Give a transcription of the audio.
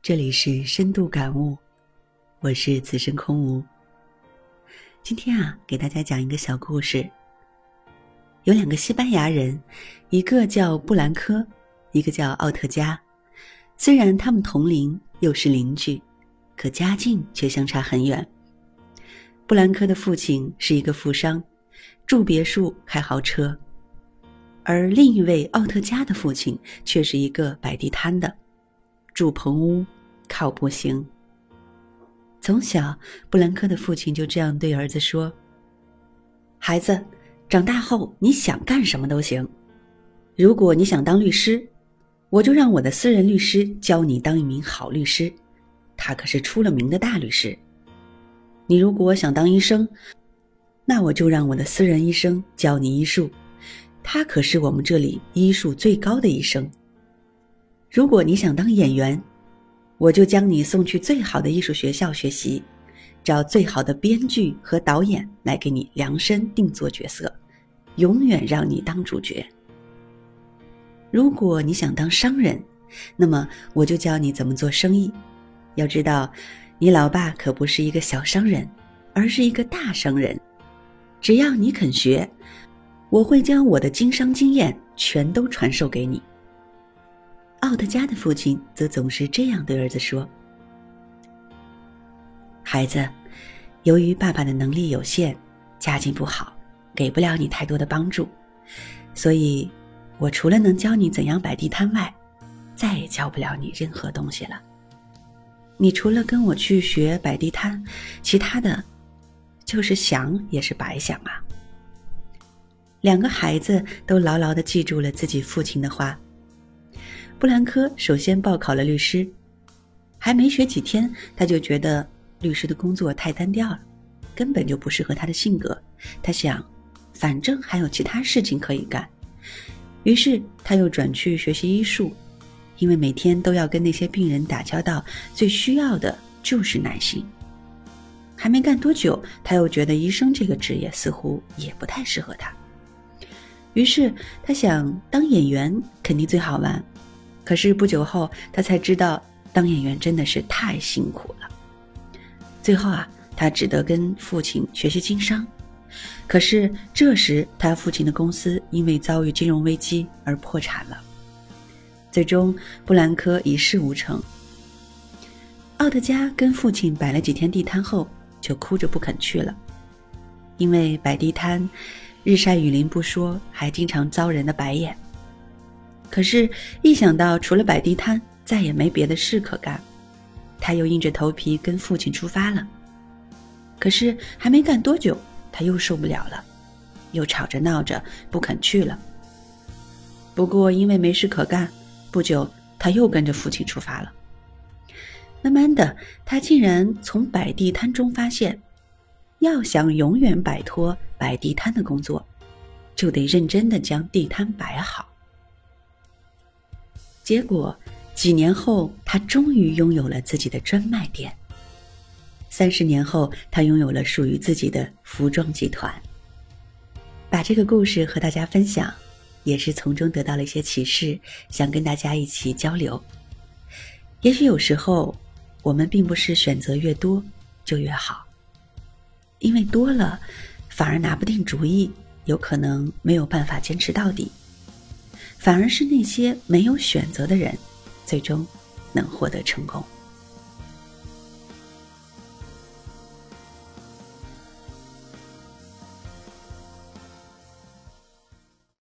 这里是深度感悟，我是此生空无。今天啊，给大家讲一个小故事。有两个西班牙人，一个叫布兰科，一个叫奥特加。虽然他们同龄，又是邻居，可家境却相差很远。布兰科的父亲是一个富商，住别墅，开豪车；而另一位奥特加的父亲却是一个摆地摊的。住棚屋，靠步行。从小，布兰科的父亲就这样对儿子说：“孩子，长大后你想干什么都行。如果你想当律师，我就让我的私人律师教你当一名好律师，他可是出了名的大律师。你如果想当医生，那我就让我的私人医生教你医术，他可是我们这里医术最高的医生。”如果你想当演员，我就将你送去最好的艺术学校学习，找最好的编剧和导演来给你量身定做角色，永远让你当主角。如果你想当商人，那么我就教你怎么做生意。要知道，你老爸可不是一个小商人，而是一个大商人。只要你肯学，我会将我的经商经验全都传授给你。奥特加的父亲则总是这样对儿子说：“孩子，由于爸爸的能力有限，家境不好，给不了你太多的帮助，所以，我除了能教你怎样摆地摊外，再也教不了你任何东西了。你除了跟我去学摆地摊，其他的，就是想也是白想啊。”两个孩子都牢牢的记住了自己父亲的话。布兰科首先报考了律师，还没学几天，他就觉得律师的工作太单调了，根本就不适合他的性格。他想，反正还有其他事情可以干，于是他又转去学习医术，因为每天都要跟那些病人打交道，最需要的就是耐心。还没干多久，他又觉得医生这个职业似乎也不太适合他，于是他想当演员肯定最好玩。可是不久后，他才知道当演员真的是太辛苦了。最后啊，他只得跟父亲学习经商。可是这时，他父亲的公司因为遭遇金融危机而破产了。最终，布兰科一事无成。奥特加跟父亲摆了几天地摊后，就哭着不肯去了，因为摆地摊，日晒雨淋不说，还经常遭人的白眼。可是，一想到除了摆地摊再也没别的事可干，他又硬着头皮跟父亲出发了。可是还没干多久，他又受不了了，又吵着闹着不肯去了。不过因为没事可干，不久他又跟着父亲出发了。慢慢的，他竟然从摆地摊中发现，要想永远摆脱摆地摊的工作，就得认真的将地摊摆好。结果，几年后，他终于拥有了自己的专卖店。三十年后，他拥有了属于自己的服装集团。把这个故事和大家分享，也是从中得到了一些启示，想跟大家一起交流。也许有时候，我们并不是选择越多就越好，因为多了，反而拿不定主意，有可能没有办法坚持到底。反而是那些没有选择的人，最终能获得成功。